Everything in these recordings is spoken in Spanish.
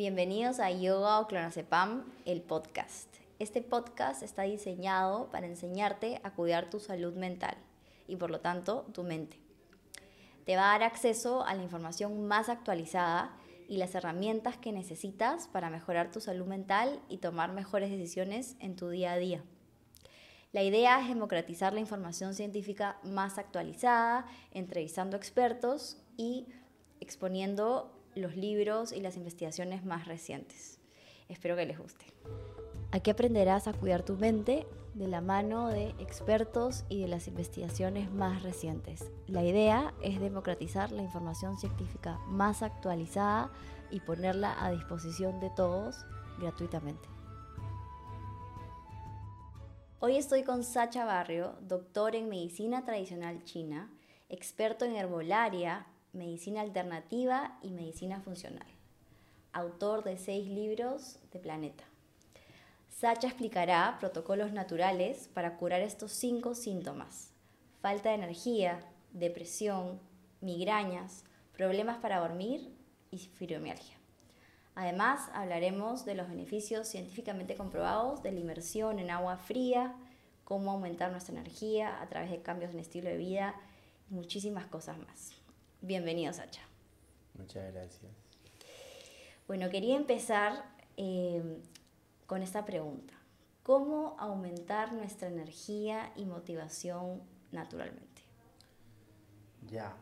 Bienvenidos a Yoga o Clonazepam, el podcast. Este podcast está diseñado para enseñarte a cuidar tu salud mental y por lo tanto tu mente. Te va a dar acceso a la información más actualizada y las herramientas que necesitas para mejorar tu salud mental y tomar mejores decisiones en tu día a día. La idea es democratizar la información científica más actualizada, entrevistando expertos y exponiendo los libros y las investigaciones más recientes. Espero que les guste. Aquí aprenderás a cuidar tu mente de la mano de expertos y de las investigaciones más recientes. La idea es democratizar la información científica más actualizada y ponerla a disposición de todos gratuitamente. Hoy estoy con Sacha Barrio, doctor en medicina tradicional china, experto en herbolaria, medicina alternativa y medicina funcional, autor de seis libros de Planeta. Sacha explicará protocolos naturales para curar estos cinco síntomas. Falta de energía, depresión, migrañas, problemas para dormir y fibromialgia. Además, hablaremos de los beneficios científicamente comprobados de la inmersión en agua fría, cómo aumentar nuestra energía a través de cambios en estilo de vida y muchísimas cosas más. Bienvenido, Sacha. Muchas gracias. Bueno, quería empezar eh, con esta pregunta. ¿Cómo aumentar nuestra energía y motivación naturalmente? Ya.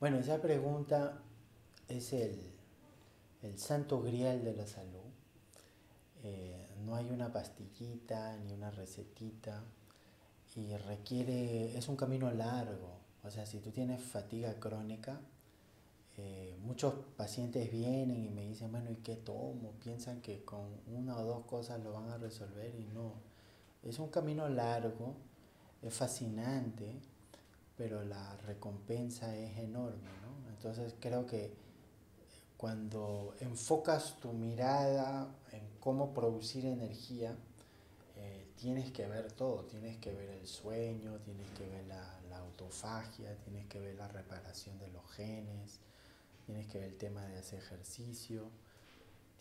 Bueno, esa pregunta es el, santo grial de la salud. Eh, no hay una pastillita ni una recetita y requiere, es un camino largo. O sea, si tú tienes fatiga crónica, eh, muchos pacientes vienen y me dicen, bueno, ¿y qué tomo? Piensan que con una o dos cosas lo van a resolver y no. Es un camino largo, es fascinante, pero la recompensa es enorme, ¿no? Entonces creo que cuando enfocas tu mirada en cómo producir energía, eh, tienes que ver todo, tienes que ver el sueño, tienes que ver la, la autofagia, tienes que ver la reparación de los genes, tienes que ver el tema de hacer ejercicio,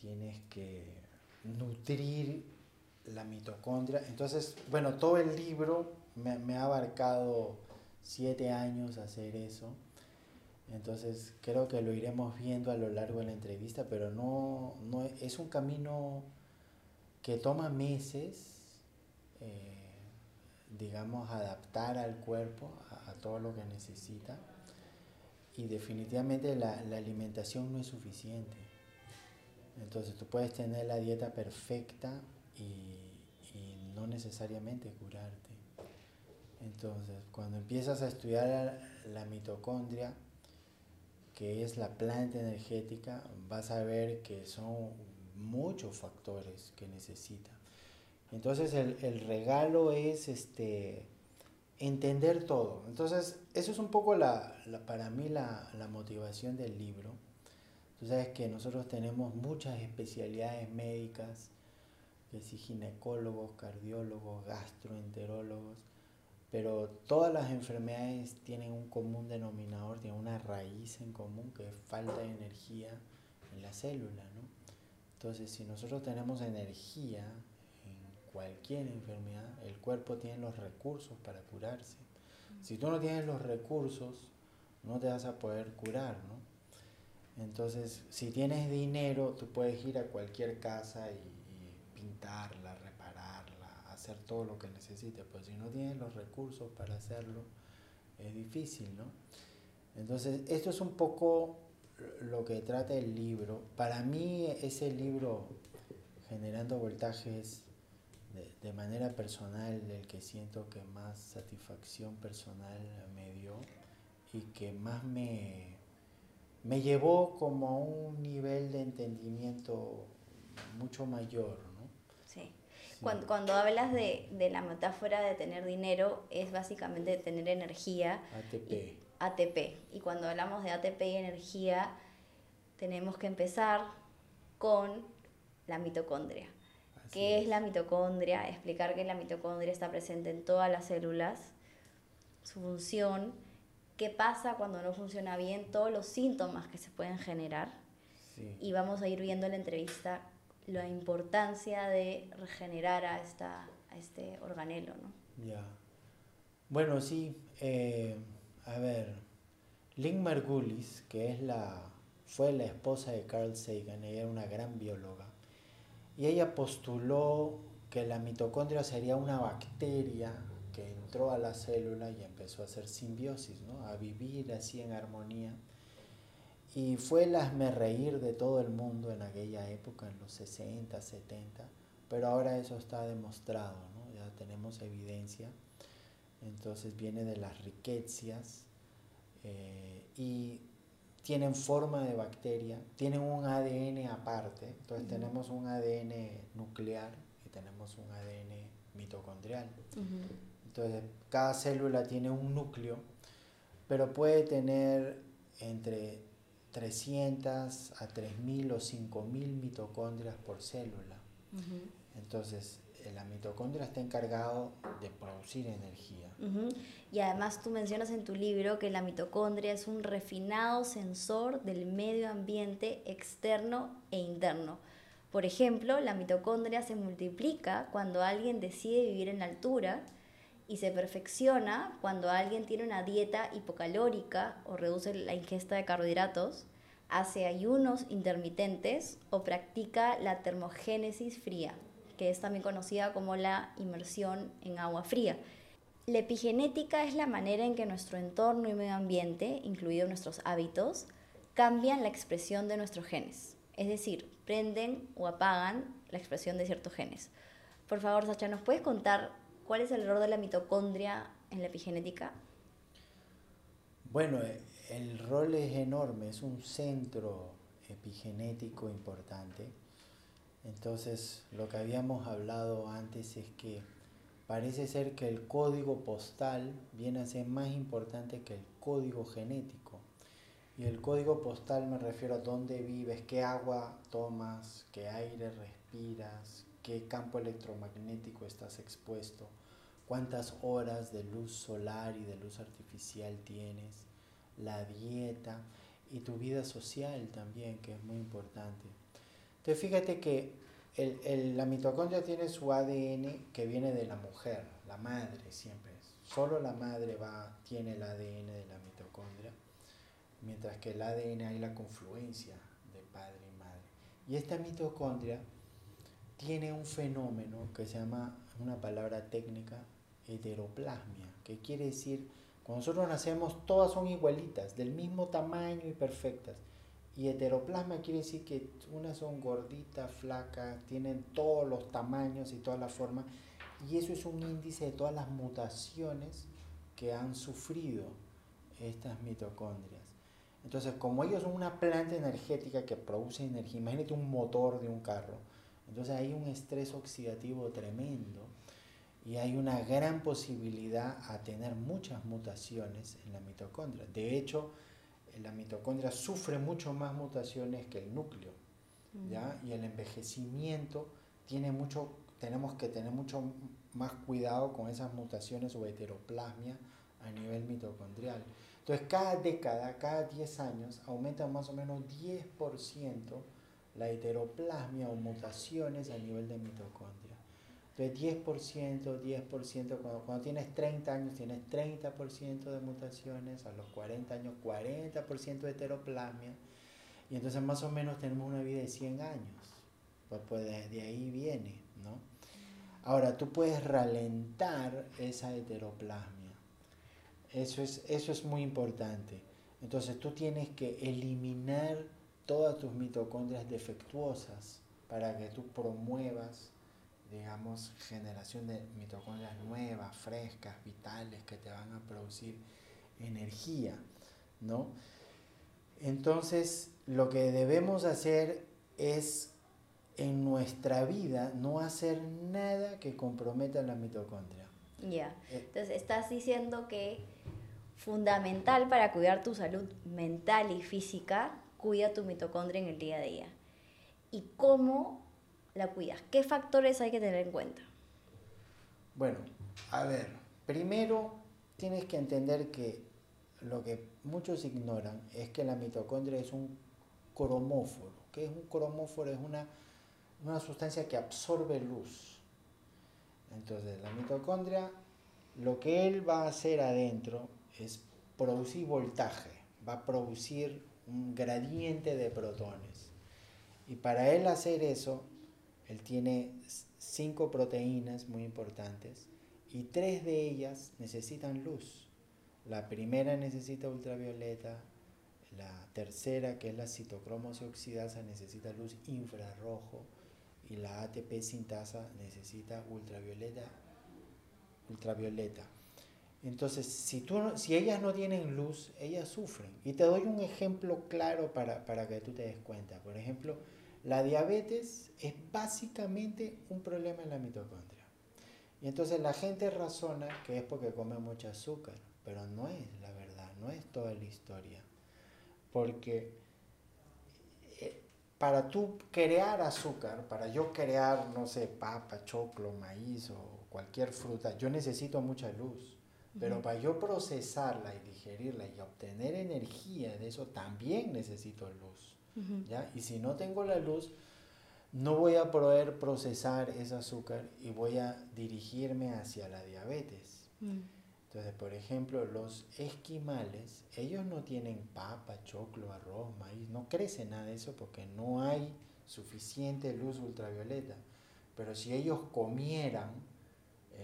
tienes que nutrir la mitocondria. Entonces, bueno, todo el libro me, ha abarcado siete años hacer eso. Entonces, creo que lo iremos viendo a lo largo de la entrevista, pero no, no es un camino que toma meses, eh, digamos, adaptar al cuerpo a todo lo que necesita y definitivamente la, alimentación no es suficiente. Entonces tú puedes tener la dieta perfecta y, no necesariamente curarte. Entonces cuando empiezas a estudiar la, mitocondria, que es la planta energética, vas a ver que son muchos factores que necesita. Entonces el, el regalo es este, entender todo. Entonces, eso es un poco la, para mí la, motivación del libro. Tú sabes que nosotros tenemos muchas especialidades médicas, que si ginecólogos, cardiólogos, gastroenterólogos, pero todas las enfermedades tienen un común denominador, tienen una raíz en común que es falta de energía en la célula, ¿no? Entonces, si nosotros tenemos energía cualquier enfermedad, el cuerpo tiene los recursos para curarse. Si tú no tienes los recursos, no te vas a poder curar, ¿no? Entonces, si tienes dinero, tú puedes ir a cualquier casa y, pintarla, repararla, hacer todo lo que necesites, pero si no tienes los recursos para hacerlo, es difícil, ¿no? Entonces, esto es un poco lo que trata el libro. Para mí, ese libro, Generando Voltajes, de, manera personal el que siento que más satisfacción personal me dio y que más me, me llevó como a un nivel de entendimiento mucho mayor, ¿no? Sí. Cuando, cuando, hablas de, de, la metáfora de tener dinero, es básicamente tener energía. ATP. Y, ATP. Y cuando hablamos de ATP y energía, tenemos que empezar con la mitocondria qué es. la mitocondria, explicar que la mitocondria está presente en todas las células, su función, qué pasa cuando no funciona bien, todos los síntomas que se pueden generar Y vamos a ir viendo en la entrevista la importancia de regenerar a, esta, a este organelo, ¿no? Ya. Bueno, sí. Eh, a ver, Lynn Margulis, que es la, fue la esposa de Carl Sagan, ella era una gran bióloga, y ella postuló que la mitocondria sería una bacteria que entró a la célula y empezó a hacer simbiosis, ¿no? a vivir así en armonía. Y fue el asme reír de todo el mundo en aquella época, en los 60, 70, pero ahora eso está demostrado, ¿no? ya tenemos evidencia. Entonces viene de las riquezas eh, y tienen forma de bacteria, tienen un ADN aparte, entonces tenemos un ADN nuclear y tenemos un ADN mitocondrial. Entonces, cada célula tiene un núcleo, pero puede tener entre 300 a 3000 o 5000 mitocondrias por célula. Entonces, la mitocondria está encargado de producir energía. Y además tú mencionas en tu libro que la mitocondria es un refinado sensor del medio ambiente externo e interno. Por ejemplo, la mitocondria se multiplica cuando alguien decide vivir en altura y se perfecciona cuando alguien tiene una dieta hipocalórica o reduce la ingesta de carbohidratos, hace ayunos intermitentes o practica la termogénesis fría, que es también conocida como la inmersión en agua fría. La epigenética es la manera en que nuestro entorno y medio ambiente, incluidos nuestros hábitos, cambian la expresión de nuestros genes, es decir, prenden o apagan la expresión de ciertos genes. Por favor, Sacha, ¿nos puedes contar ¿Cuál es el rol de la mitocondria en la epigenética? Bueno, eh, el rol es enorme, es un centro epigenético importante. Entonces, lo que habíamos hablado antes es que parece ser que el código postal viene a ser más importante que el código genético. Y el código postal me refiero a dónde vives, qué agua tomas, qué aire respiras, qué campo electromagnético estás expuesto cuántas horas de luz solar y de luz artificial tienes, la dieta y tu vida social también, que es muy importante. Entonces fíjate que la mitocondria tiene su ADN que viene de la mujer, la madre siempre. Solo la madre va, tiene el ADN de la mitocondria, mientras que el ADN hay la confluencia de padre y madre. Y esta mitocondria tiene un fenómeno que se llama, una palabra técnica, heteroplasmia, que quiere decir, cuando nosotros nacemos todas son igualitas, del mismo tamaño y perfectas. Y heteroplasma quiere decir que unas son gorditas, flacas, tienen todos los tamaños y todas las formas. Y eso es un índice de todas las mutaciones que han sufrido estas mitocondrias. Entonces, como ellos son una planta energética que produce energía, imagínate un motor de un carro, entonces hay un estrés oxidativo tremendo y hay una gran posibilidad a tener muchas mutaciones en la mitocondria. De hecho, la mitocondria sufre mucho más mutaciones que el núcleo, ¿ya? Y el envejecimiento tiene mucho, tenemos que tener mucho más cuidado con esas mutaciones o heteroplasmia a nivel mitocondrial. Entonces, cada década, cada 10 años, aumenta más o menos 10% la heteroplasmia o mutaciones a nivel de mitocondria. Entonces 10%, 10%, cuando, cuando tienes 30 años tienes 30% de mutaciones, a los 40 años 40% de heteroplasmia, y entonces más o menos tenemos una vida de 100 años. Pues, pues de, ahí viene, ¿no? Ahora, tú puedes ralentar esa heteroplasmia. Eso es, eso es muy importante. Entonces tú tienes que eliminar todas tus mitocondrias defectuosas para que tú promuevas digamos, generación de mitocondrias nuevas, frescas, vitales, que te van a producir energía, ¿no? Entonces, lo que debemos hacer es en nuestra vida no hacer nada que comprometa la mitocondria. Ya, eh, entonces estás diciendo que fundamental para cuidar tu salud mental y física, cuida tu mitocondria en el día a día. ¿Y cómo la cuidas? ¿Qué factores hay que tener en cuenta? Bueno, a ver, primero tienes que entender que lo que muchos ignoran es que la mitocondria es un cromóforo. ¿Qué ¿Qué es un cromóforo? Es una, una sustancia que absorbe luz. Entonces, la mitocondria, lo que él va a hacer adentro es producir voltaje, va a producir un gradiente de protones. Y para él hacer eso, él tiene cinco proteínas muy importantes y tres de ellas necesitan luz. La primera necesita ultravioleta, la tercera, que es la citocromosis oxidasa, necesita luz infrarrojo y la ATP sintasa necesita ultravioleta. ultravioleta. Entonces, si, tú, si ellas no tienen luz, ellas sufren. Y te doy un ejemplo claro para, para que tú te des cuenta. Por ejemplo, la diabetes es básicamente un problema en la mitocondria. Y entonces la gente razona que es porque come mucho azúcar, pero no es la verdad, no es toda la historia. Porque eh, para tú crear azúcar, para yo crear, no sé, papa, choclo, maíz o cualquier fruta, yo necesito mucha luz. Pero para yo procesarla y digerirla y obtener energía de eso, también necesito luz. ¿Ya? Y si no tengo la luz, no voy a poder procesar ese azúcar y voy a dirigirme hacia la diabetes. Mm. Entonces, por ejemplo, los esquimales, ellos no tienen papa, choclo, arroz, maíz, no crece nada de eso porque no hay suficiente luz ultravioleta. Pero si ellos comieran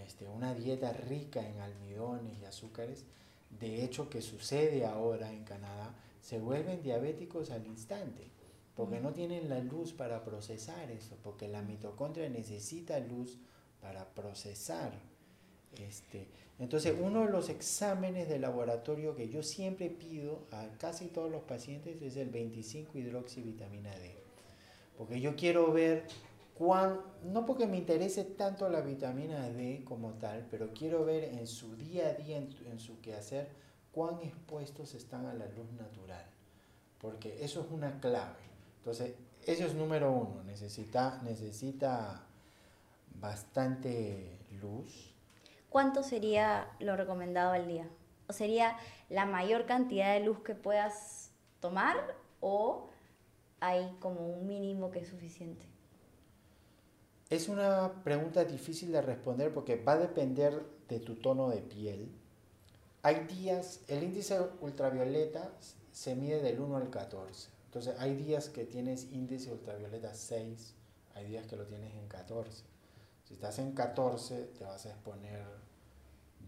este, una dieta rica en almidones y azúcares, de hecho que sucede ahora en Canadá, se vuelven diabéticos al instante, porque no tienen la luz para procesar eso, porque la mitocondria necesita luz para procesar. Este, entonces, uno de los exámenes de laboratorio que yo siempre pido a casi todos los pacientes es el 25 hidroxivitamina D, porque yo quiero ver cuán, no porque me interese tanto la vitamina D como tal, pero quiero ver en su día a día, en, en su quehacer, cuán expuestos están a la luz natural, porque eso es una clave. Entonces, eso es número uno, necesita, necesita bastante luz. ¿Cuánto sería lo recomendado al día? ¿O sería la mayor cantidad de luz que puedas tomar o hay como un mínimo que es suficiente? Es una pregunta difícil de responder porque va a depender de tu tono de piel, hay días, el índice ultravioleta se mide del 1 al 14. Entonces hay días que tienes índice ultravioleta 6, hay días que lo tienes en 14. Si estás en 14 te vas a exponer,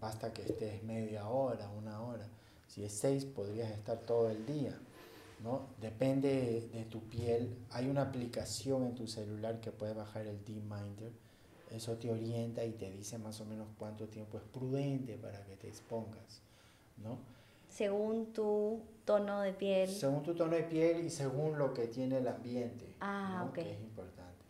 basta que estés media hora, una hora. Si es 6 podrías estar todo el día. ¿no? Depende de tu piel. Hay una aplicación en tu celular que puede bajar el D-Minder. Eso te orienta y te dice más o menos cuánto tiempo es prudente para que te expongas. ¿No? Según tu tono de piel. Según tu tono de piel y según lo que tiene el ambiente. Ah, Que es importante.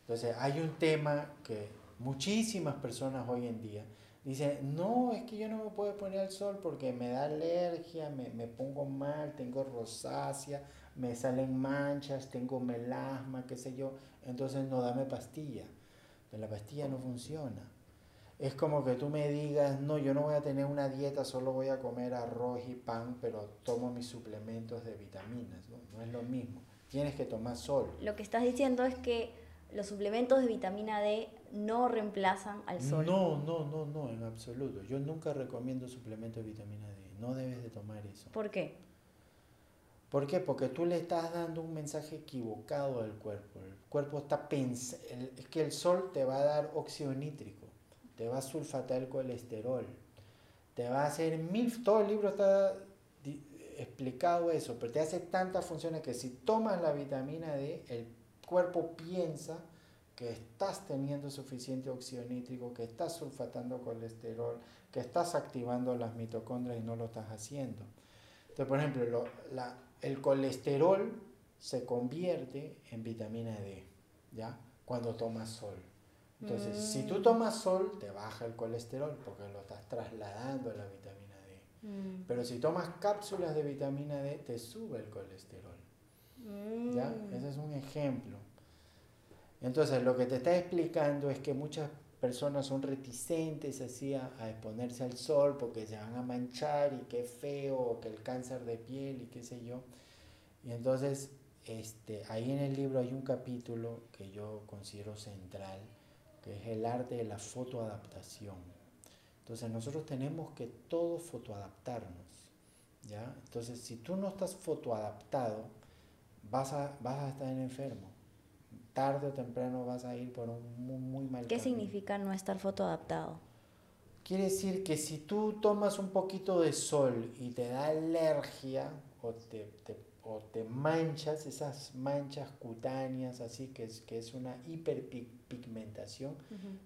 Entonces, hay un tema que muchísimas personas hoy en día dicen, no, es que yo no me puedo poner al sol porque me da alergia, me, me pongo mal, tengo rosácea, me salen manchas, tengo melasma, qué sé yo, entonces no dame pastilla. Pero la pastilla no funciona es como que tú me digas, no, yo no voy a tener una dieta, solo voy a comer arroz y pan, pero tomo mis suplementos de vitaminas, ¿no? No es lo mismo. Tienes que tomar sol. Lo que estás diciendo es que los suplementos de vitamina D no reemplazan al sol. No, no, no, no, en absoluto. Yo nunca recomiendo suplementos de vitamina D. No debes de tomar eso. ¿Por qué? ¿Por qué? Porque tú le estás dando un mensaje equivocado al cuerpo. El cuerpo está pensando, es que el sol te va a dar óxido nítrico te va a sulfatar el colesterol, te va a hacer mil, todo el libro está explicado eso, pero te hace tantas funciones que si tomas la vitamina D, el cuerpo piensa que estás teniendo suficiente óxido nítrico, que estás sulfatando colesterol, que estás activando las mitocondrias y no lo estás haciendo. Entonces, por ejemplo, el colesterol se convierte en vitamina D, ¿ya? Cuando tomas sol. Entonces, si tú mm. tomas sol, te baja el colesterol porque lo estás trasladando a la vitamina D. Mm. Pero si tomas cápsulas de vitamina D, te sube el colesterol. ¿Ya? Mm. Ese es un ejemplo. Entonces, lo que te está explicando es que muchas personas son reticentes así a, exponerse al sol porque se van a manchar y qué feo, o que el cáncer de piel y qué sé yo. Y entonces este, ahí en el libro hay un capítulo que yo considero central, que es el arte de la fotoadaptación. Entonces nosotros tenemos que todo fotoadaptarnos. ¿ya? Entonces si tú no estás fotoadaptado, vas a, vas a estar enfermo. Tarde o temprano vas a ir por un muy, muy mal ¿Qué significa no estar fotoadaptado? Quiere decir que si tú tomas un poquito de sol y te da alergia o te, o te manchas, esas manchas cutáneas, así que es, que es una hiperpigmentación,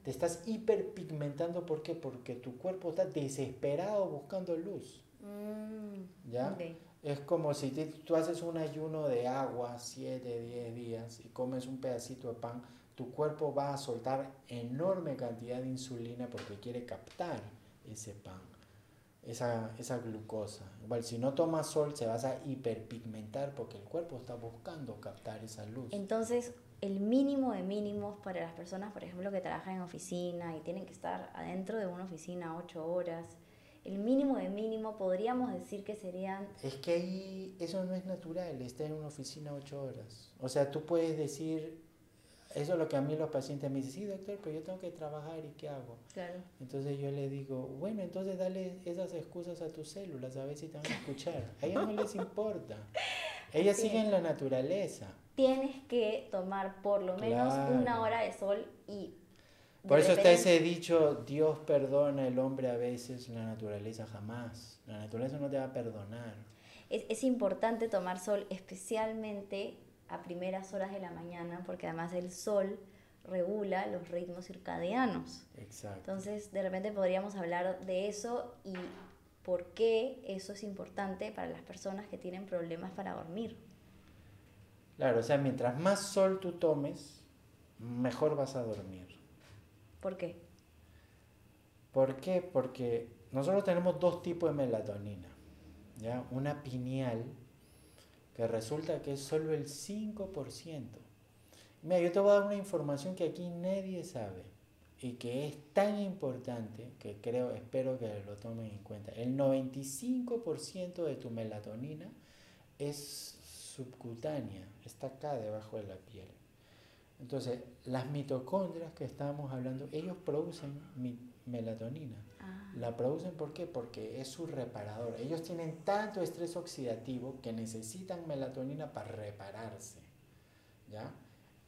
te estás hiperpigmentando, ¿por qué? Porque tu cuerpo está desesperado buscando luz. Mm, ¿Ya? Es como si tú haces un ayuno de agua 7, 10 días y comes un pedacito de pan, tu cuerpo va a soltar enorme cantidad de insulina porque quiere captar ese pan, esa, esa glucosa. Igual, si no tomas sol, se vas a hiperpigmentar porque el cuerpo está buscando captar esa luz. Entonces, el mínimo de mínimos para las personas, por ejemplo, que trabajan en oficina y tienen que estar adentro de una oficina ocho horas, el mínimo de mínimo podríamos decir que serían... Es que ahí eso no es natural, estar en una oficina ocho horas. O sea, tú puedes decir, eso es lo que a mí los pacientes me dicen, sí, doctor, pero yo tengo que trabajar y ¿qué hago? Claro. Entonces yo le digo, bueno, entonces dale esas excusas a tus células, a ver si te van a escuchar. A ellas no les importa. Ellas siguen la naturaleza. Tienes que tomar por lo menos una hora de sol y... Por eso está ese dicho, Dios perdona el hombre a veces, la naturaleza jamás. La naturaleza no te va a perdonar. Es, es importante tomar sol, especialmente a primeras horas de la mañana, porque además el sol regula los ritmos circadianos. Exacto. Entonces, de repente podríamos hablar de eso y por qué eso es importante para las personas que tienen problemas para dormir. Claro, o sea, mientras más sol tú tomes, mejor vas a dormir. ¿Por qué? ¿Por qué? Porque nosotros tenemos dos tipos de melatonina. ¿ya? Una pineal, que resulta que es solo el 5%. Mira, yo te voy a dar una información que aquí nadie sabe y que es tan importante que creo, espero que lo tomen en cuenta. El 95% de tu melatonina es subcutánea, está acá debajo de la piel. Entonces, las mitocondrias que estábamos hablando, ellos producen melatonina. Ah. La producen ¿por? Porque es su reparador. Ellos tienen tanto estrés oxidativo que necesitan melatonina para repararse. ¿Ya?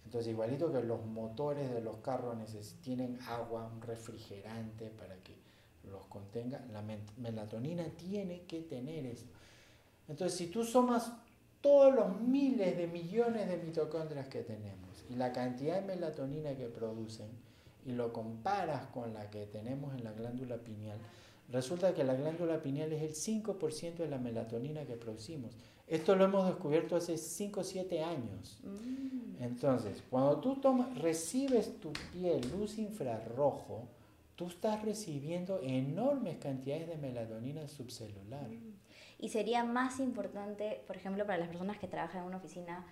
Entonces, igualito que los motores de los carros tienen agua, un refrigerante para que los contenga, la melatonina tiene que tener eso. Entonces, si tú sumas todos los miles de millones de mitocondrias que tenemos y la cantidad de melatonina que producen, y lo comparas con la que tenemos en la glándula pineal, resulta que la glándula pineal es el 5% de la melatonina que producimos. Esto lo hemos descubierto hace 5 o 7 años. Mm. Entonces, cuando tú tomas, recibes tu piel luz infrarrojo, tú estás recibiendo enormes cantidades de melatonina subcelular. Mm. Y sería más importante, por ejemplo, para las personas que trabajan en una oficina,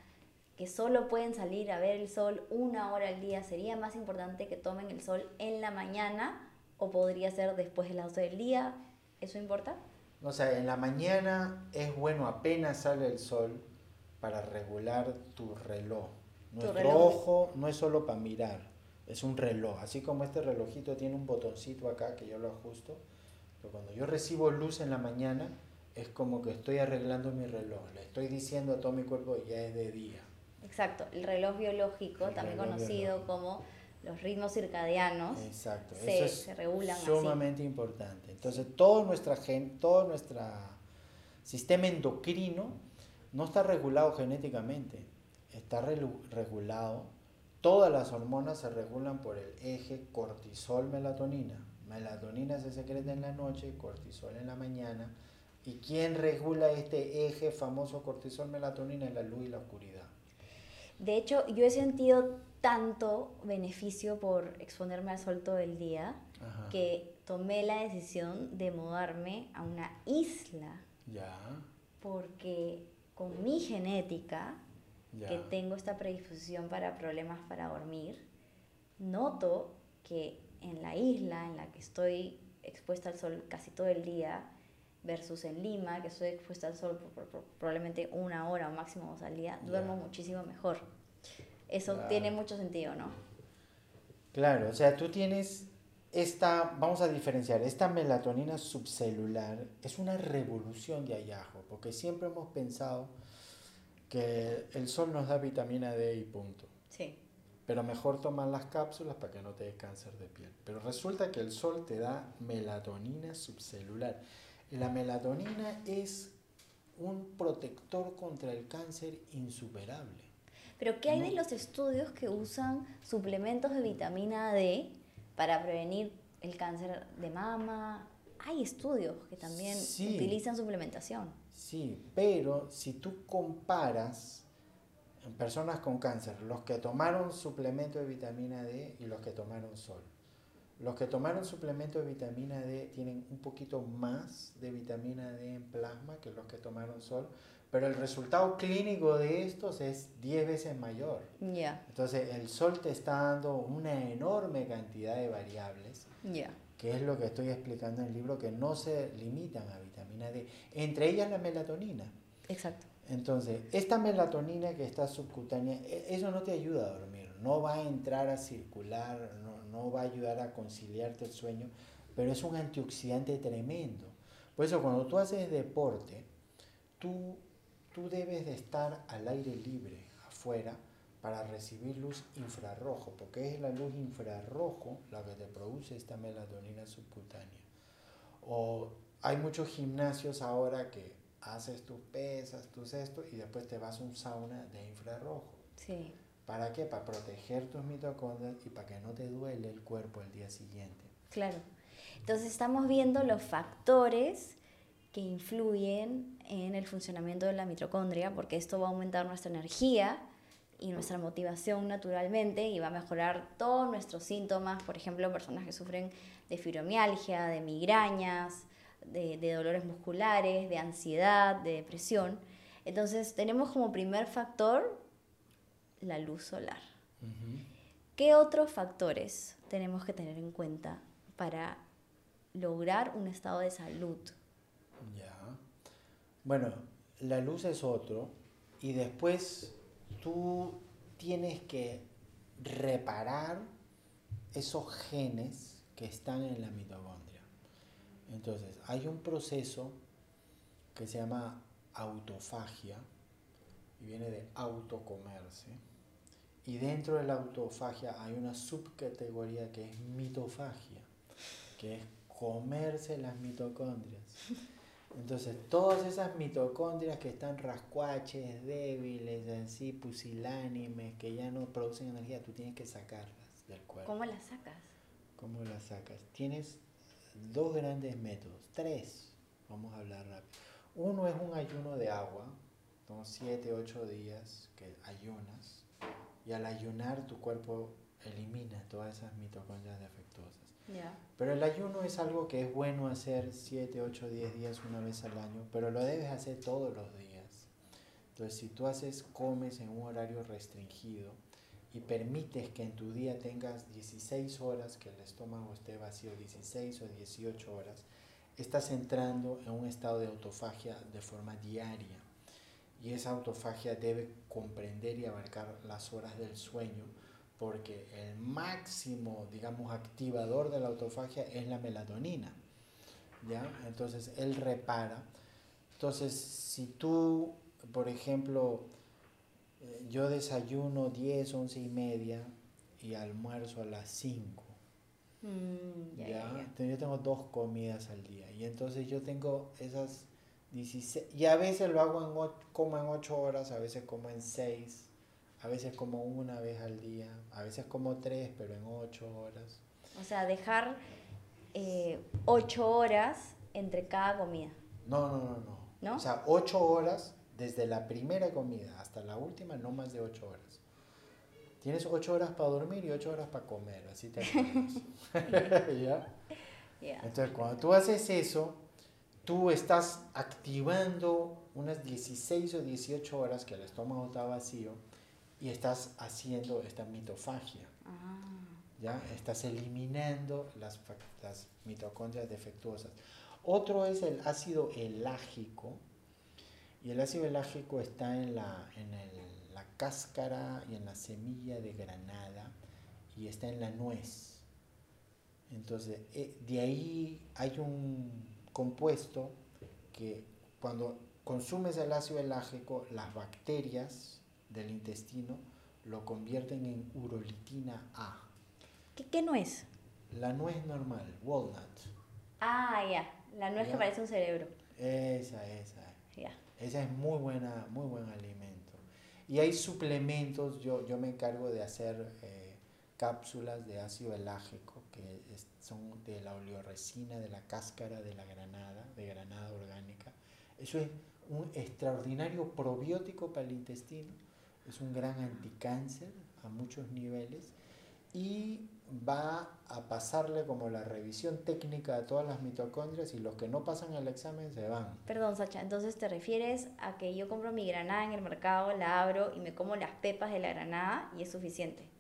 que solo pueden salir a ver el sol una hora al día, ¿sería más importante que tomen el sol en la mañana o podría ser después de las 12 del día? ¿Eso importa? O sea, en la mañana es bueno apenas sale el sol para regular tu reloj. Nuestro ojo no es solo para mirar, es un reloj. Así como este relojito tiene un botoncito acá que yo lo ajusto, pero cuando yo recibo luz en la mañana es como que estoy arreglando mi reloj. Le estoy diciendo a todo mi cuerpo ya es de día. Exacto, el reloj biológico, también conocido como los ritmos circadianos, Exacto. Se, Eso es se regulan sumamente importante. Entonces, todo, nuestra gen, todo nuestro sistema endocrino no está regulado genéticamente, está regulado, todas las hormonas se regulan por el eje cortisol-melatonina. Melatonina se secreta en la noche, cortisol en la mañana. ¿Y quién regula este eje famoso cortisol-melatonina? La luz y la oscuridad. De hecho, yo he sentido tanto beneficio por exponerme al sol todo el día que tomé la decisión de mudarme a una isla. Ya. Porque con mi genética, que tengo esta predisposición para problemas para dormir, noto que en la isla en la que estoy expuesta al sol casi todo el día, versus en Lima, que estoy expuesta al sol por, probablemente una hora o máximo dos al día, duermo muchísimo mejor. Eso tiene mucho sentido, ¿no? Claro, o sea, tú tienes esta, vamos a diferenciar, esta melatonina subcelular es una revolución de hallazgo, porque siempre hemos pensado que el sol nos da vitamina D y punto. Sí. Pero mejor tomar las cápsulas para que no te dé cáncer de piel. Pero resulta que el sol te da melatonina subcelular. La melatonina es un protector contra el cáncer insuperable. Pero ¿qué hay de los estudios que usan suplementos de vitamina D para prevenir el cáncer de mama? Hay estudios que también utilizan suplementación. Sí, pero si tú comparas en personas con cáncer, los que tomaron suplemento de vitamina D y los que tomaron sol. Los que tomaron suplemento de vitamina D tienen un poquito más de vitamina D en plasma que los que tomaron sol, pero el resultado clínico de estos es 10 veces mayor. Ya. Entonces, el sol te está dando una enorme cantidad de variables, Ya. que es lo que estoy explicando en el libro, que no se limitan a vitamina D, entre ellas la melatonina. Exacto. Entonces, esta melatonina que está subcutánea, e, eso no te ayuda a dormir, no va a entrar a circular, no, no va a ayudar a conciliarte el sueño, pero es un antioxidante tremendo. Por eso cuando tú haces deporte, tú, tú debes de estar al aire libre, afuera, para recibir luz infrarrojo, porque es la luz infrarrojo la que te produce esta melatonina subcutánea. O hay muchos gimnasios ahora que haces tus pesas, tus esto, y después te vas a un sauna de infrarrojo. Sí. ¿Para qué? Para proteger tus mitocondrias y para que no te duele el cuerpo el día siguiente. Claro. Entonces estamos viendo los factores que influyen en el funcionamiento de la mitocondria, porque esto va a aumentar nuestra energía y nuestra motivación naturalmente y va a mejorar todos nuestros síntomas, por ejemplo, personas que sufren de fibromialgia, de migrañas, de, dolores musculares, de ansiedad, de depresión. Entonces tenemos como primer factor la luz solar. ¿Qué otros factores tenemos que tener en cuenta para lograr un estado de salud? Ya. Bueno, la luz es otro y después tú tienes que reparar esos genes que están en la mitocondria. Entonces, hay un proceso que se llama autofagia y viene de autocomerse. Y dentro de la autofagia hay una subcategoría que es mitofagia, que es comerse las mitocondrias. Entonces, todas esas mitocondrias que están rascuaches, débiles, así, pusilánimes, que ya no producen energía, tú tienes que sacarlas del cuerpo. ¿Cómo las sacas? ¿Cómo las sacas? Tienes dos grandes métodos, tres, vamos a hablar rápido. Uno es un ayuno de agua, son siete, ocho días que ayunas, y al ayunar tu cuerpo elimina todas esas mitocondrias defectuosas. Pero el ayuno es algo que es bueno hacer 7, 8, 10 días una vez al año, pero lo debes hacer todos los días. Entonces, si tú haces, comes en un horario restringido y permites que en tu día tengas 16 horas, que el estómago esté vacío 16 o 18 horas, estás entrando en un estado de autofagia de forma diaria. Y esa autofagia debe comprender y abarcar las horas del sueño, porque el máximo, digamos, activador de la autofagia es la melatonina. ¿Ya? Entonces, él repara. Entonces, si tú, por ejemplo, eh, yo desayuno 10, 11 y media y almuerzo a las 5. Mm, ¿ya? yo tengo dos comidas al día. Y entonces yo tengo esas 16. Y a veces lo hago en, como en 8 horas, a veces como en 6 a veces como una vez al día, a veces como tres, pero en ocho horas. O sea, dejar eh, ocho horas entre cada comida. No, no, no, no, no. O sea, ocho horas desde la primera comida hasta la última, no más de ocho horas. Tienes ocho horas para dormir y ocho horas para comer, así te ¿Ya? Entonces, cuando tú haces eso, tú estás activando unas 16 o 18 horas que el estómago está vacío y estás haciendo esta mitofagia. Ah. ¿Ya? Estás eliminando las, las mitocondrias defectuosas. Otro es el ácido elágico. Y el ácido elágico está en la, en el- la cáscara y en la semilla de granada y está en la nuez. Entonces, eh, de ahí hay un compuesto que cuando consumes el ácido elágico, las bacterias del intestino lo convierten en urolitina A. ¿Qué, qué nuez? La nuez normal, walnut. Ah, ya. La nuez que Ya. parece un cerebro. Esa, esa. Ya. Esa es muy buena, muy buen alimento. Y hay suplementos, yo, yo me encargo de hacer eh, cápsulas de ácido elágico, que es- son de la oleoresina, de la cáscara de la granada, de granada orgánica. Eso es un extraordinario probiótico para el intestino, es un gran anticáncer a muchos niveles y va a pasarle como la revisión técnica a todas las mitocondrias y los que no pasan el examen se van. Perdón, Sacha, entonces te refieres a que yo compro mi granada en el mercado, la abro y me como las pepas de la granada y es suficiente.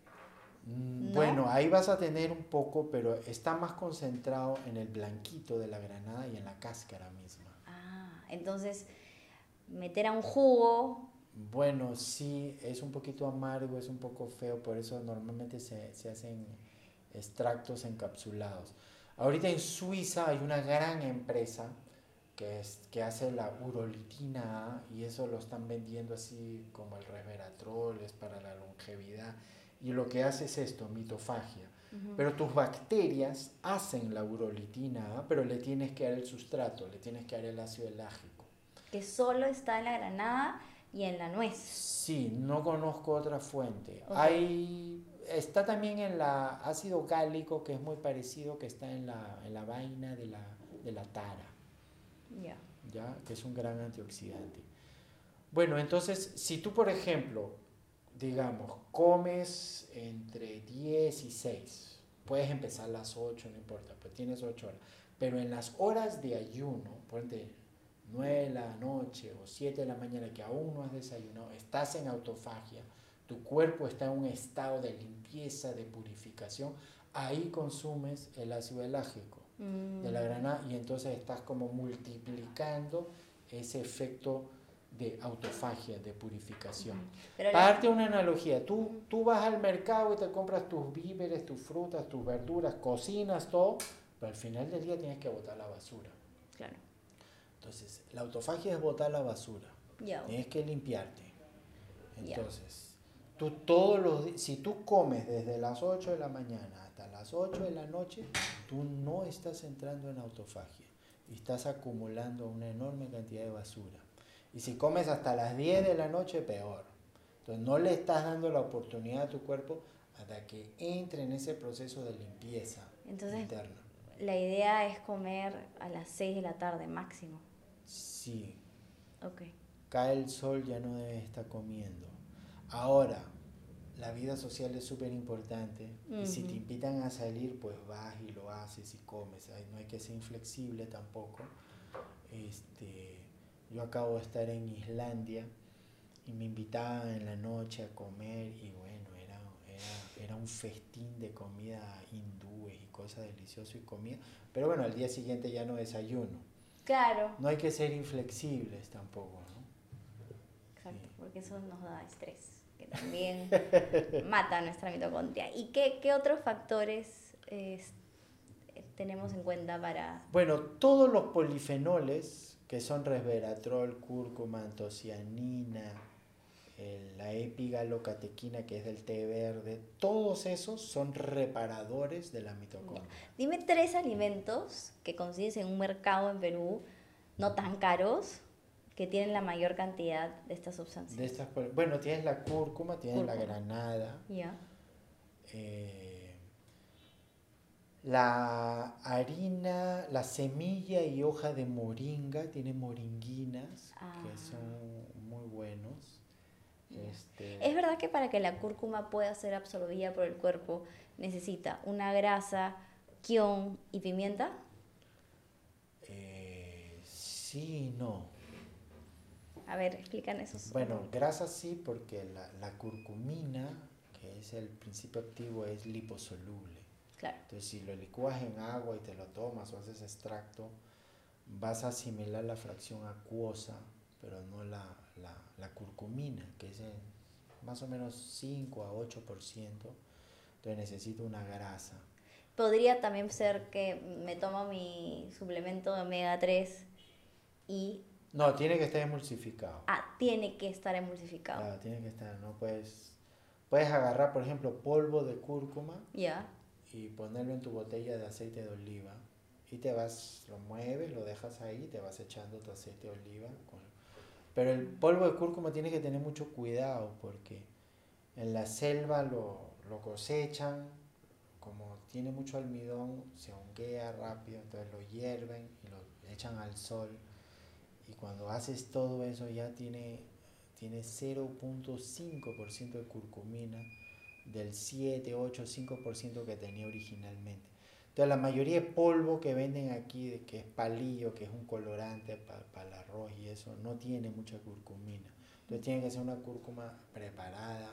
Mm, ¿No? Bueno, ahí vas a tener un poco, pero está más concentrado en el blanquito de la granada y en la cáscara misma. Ah, entonces meter a un jugo. Bueno, sí, es un poquito amargo, es un poco feo, por eso normalmente se, se hacen extractos encapsulados. Ahorita en Suiza hay una gran empresa que, es, que hace la urolitina y eso lo están vendiendo así como el resveratrol, es para la longevidad. Y lo que hace es esto, mitofagia. Pero tus bacterias hacen la urolitina A, pero le tienes que dar el sustrato, le tienes que dar el ácido elágico. que solo está en la granada y en la nuez. Sí, no conozco otra fuente. Hay, está también en la ácido gálico, que es muy parecido, que está en la, en la vaina de la, de la tara, Ya. ¿ya? que es un gran antioxidante. Bueno, entonces, si tú, por ejemplo, digamos, comes entre 10 y 6, puedes empezar a las 8, no importa, pues tienes 8 horas. Pero en las horas de ayuno, ponte 9 de la noche o 7 de la mañana que aún no has desayunado, estás en autofagia, tu cuerpo está en un estado de limpieza, de purificación, ahí consumes el ácido elágico de la Mm, granada y entonces estás como multiplicando ese efecto de autofagia, de purificación. Pero Para la- una analogía, tú, tú vas al mercado y te compras tus víveres, tus frutas, tus verduras, cocinas, todo, pero al final del día tienes que botar la basura. Claro. Entonces, la autofagia es botar la basura, Ya. tienes que limpiarte. Entonces, tú todos los si tú comes desde las 8 de la mañana hasta las 8 de la noche, tú no estás entrando en autofagia estás acumulando una enorme cantidad de basura. Y si comes hasta las 10 de la noche, peor. Entonces, no le estás dando la oportunidad a tu cuerpo hasta que entre en ese proceso de limpieza Entonces- interna. La idea es comer a las 6 de la tarde máximo. Sí, Ok. cae el sol ya no debes estar comiendo. Ahora, la vida social es súper importante y si te invitan a salir, pues vas y lo haces y comes. Ay, No hay que ser inflexible tampoco. Este, yo acabo de estar en Islandia y me invitaban en la noche a comer y bueno, era, era, era un festín de comida hindúes y cosas deliciosas y comida. Pero bueno, al día siguiente ya no desayuno. Claro. No hay que ser inflexibles tampoco, ¿no? Exacto, Sí. porque eso nos da estrés, que también mata nuestra mitocondria. ¿Y qué, qué otros factores eh, tenemos en cuenta para... Bueno, todos los polifenoles, que son resveratrol, cúrcuma, antocianina, la epigalocatequina, que es del té verde, todos esos son reparadores de la mitocondria. Dime tres alimentos que consigues en un mercado en Perú, no tan caros, que tienen la mayor cantidad de estas sustancias. De estas, pol- bueno, tienes la cúrcuma, tienes la granada, Ya. eh, la harina, la semilla y hoja de moringa, tiene moringuinas, Ah. que son muy buenos. Este, Es verdad que para que la cúrcuma pueda ser absorbida por el cuerpo necesita una grasa, quión y pimienta. eh, sí, y no. A ver, explican esos. Bueno, grasa sí, porque la, la curcumina, que es el principio activo, es liposoluble. Claro. Entonces, si lo licúas en agua y te lo tomas o haces extracto, vas a asimilar la fracción acuosa, pero no la, la, la curcumina, que es más o menos 5 a 8%. Entonces necesito una grasa. Podría también ser que me tomo mi suplemento de omega 3 y... No, tiene que estar emulsificado. Ah, tiene que estar emulsificado. Claro, tiene que estar, no puedes... Puedes agarrar, por ejemplo, polvo de cúrcuma Ya. Y ponerlo en tu botella de aceite de oliva y te vas, lo mueves, lo dejas ahí y te vas echando tu aceite de oliva. con- Pero el polvo de cúrcuma tienes que tener mucho cuidado porque en la selva lo, lo cosechan, como tiene mucho almidón, se honguea rápido, entonces lo hierven y lo echan al sol. Y cuando haces todo eso ya tiene, tiene 0.5% de curcumina del 7, 8, 5% que tenía originalmente. Entonces la mayoría de polvo que venden aquí, que es palillo, que es un colorante para el arroz y eso, no tiene mucha curcumina. Entonces tiene que ser una cúrcuma preparada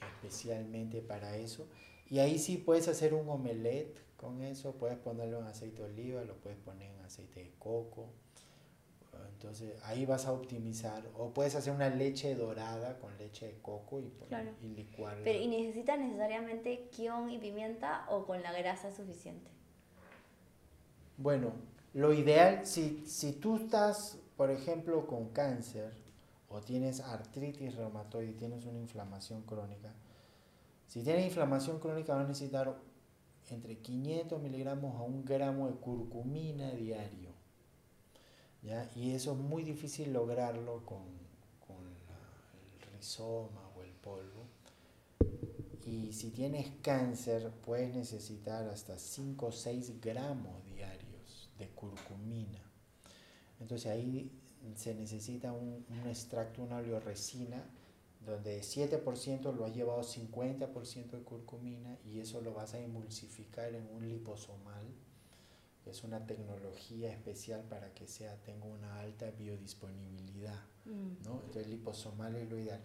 especialmente para eso. Y ahí sí puedes hacer un omelette con eso, puedes ponerlo en aceite de oliva, lo puedes poner en aceite de coco. Entonces ahí vas a optimizar. O puedes hacer una leche dorada con leche de coco y, Claro. y licuarla. Pero, ¿y necesitas necesariamente kion y pimienta o con la grasa suficiente? Bueno, lo ideal, si, si tú estás, por ejemplo, con cáncer o tienes artritis reumatoide y tienes una inflamación crónica, si tienes inflamación crónica vas a necesitar entre 500 miligramos a un gramo de curcumina diario. ¿Ya? Y eso es muy difícil lograrlo con, con el rizoma o el polvo. Y si tienes cáncer, puedes necesitar hasta 5 o 6 gramos diarios de curcumina. Entonces ahí se necesita un, un extracto, una oleoresina, donde de 7% lo has llevado 50% de curcumina y eso lo vas a emulsificar en un liposomal, es una tecnología especial para que sea, tenga una alta biodisponibilidad. Mm. ¿no? Entonces liposomal es lo ideal.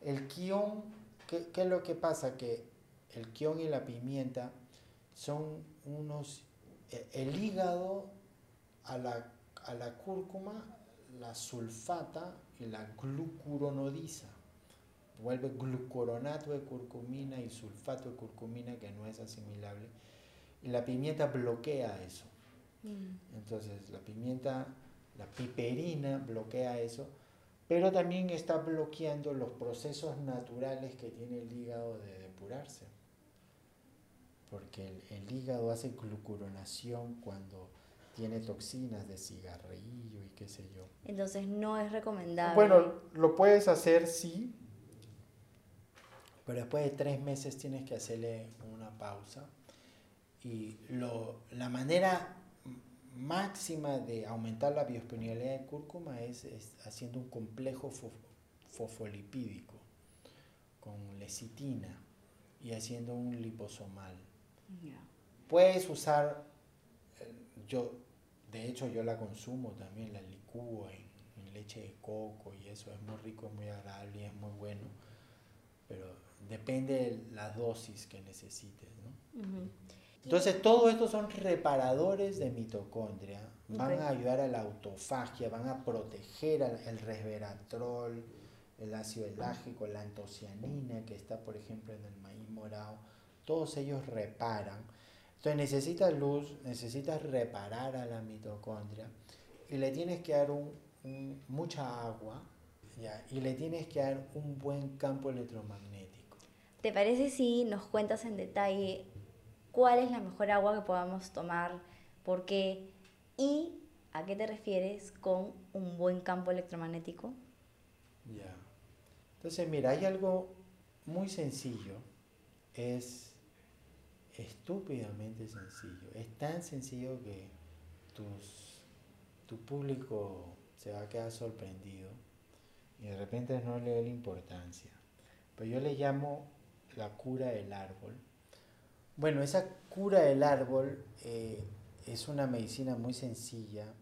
El quión, ¿qué, qué es lo que pasa? Que el quión y la pimienta son unos, e- el hígado a la, a la cúrcuma la sulfata y la glucuronodiza. Vuelve glucuronato de curcumina y sulfato de curcumina que no es asimilable. Y la pimienta bloquea eso. Mm. Entonces la pimienta, la piperina bloquea eso, pero también está bloqueando los procesos naturales que tiene el hígado de depurarse. Porque el, el hígado hace glucuronación cuando tiene toxinas de cigarrillo y qué sé yo. Entonces no es recomendable. Bueno, lo puedes hacer sí, pero después de tres meses tienes que hacerle una pausa. Y lo, la manera máxima de aumentar la biodisponibilidad de cúrcuma es, es haciendo un complejo fo- fosfolipídico con lecitina y haciendo un liposomal. Ya. Puedes usar, eh, yo, de hecho yo la consumo también, la licúo en, en leche de coco y eso es muy rico, es muy agradable y es muy bueno, pero depende de la dosis que necesites. Entonces, todo esto son reparadores de mitocondria, van a ayudar a la autofagia, van a proteger al- el resveratrol, el ácido elágico, la antocianina que está, por ejemplo, en el maíz morado. Todos ellos reparan. Entonces, necesitas luz, necesitas reparar a la mitocondria y le tienes que dar un- un- mucha agua ¿ya? y le tienes que dar un buen campo electromagnético. ¿Te parece si nos cuentas en detalle cuál es la mejor agua que podamos tomar? ¿Por qué? ¿Y a qué te refieres con un buen campo electromagnético? Ya. Entonces, mira, hay algo muy sencillo. Es estúpidamente sencillo. Es tan sencillo que tus, tu público se va a quedar sorprendido y de repente no le da la importancia. Pero yo le llamo la cura del árbol. Bueno, esa cura del árbol eh, es una medicina muy sencilla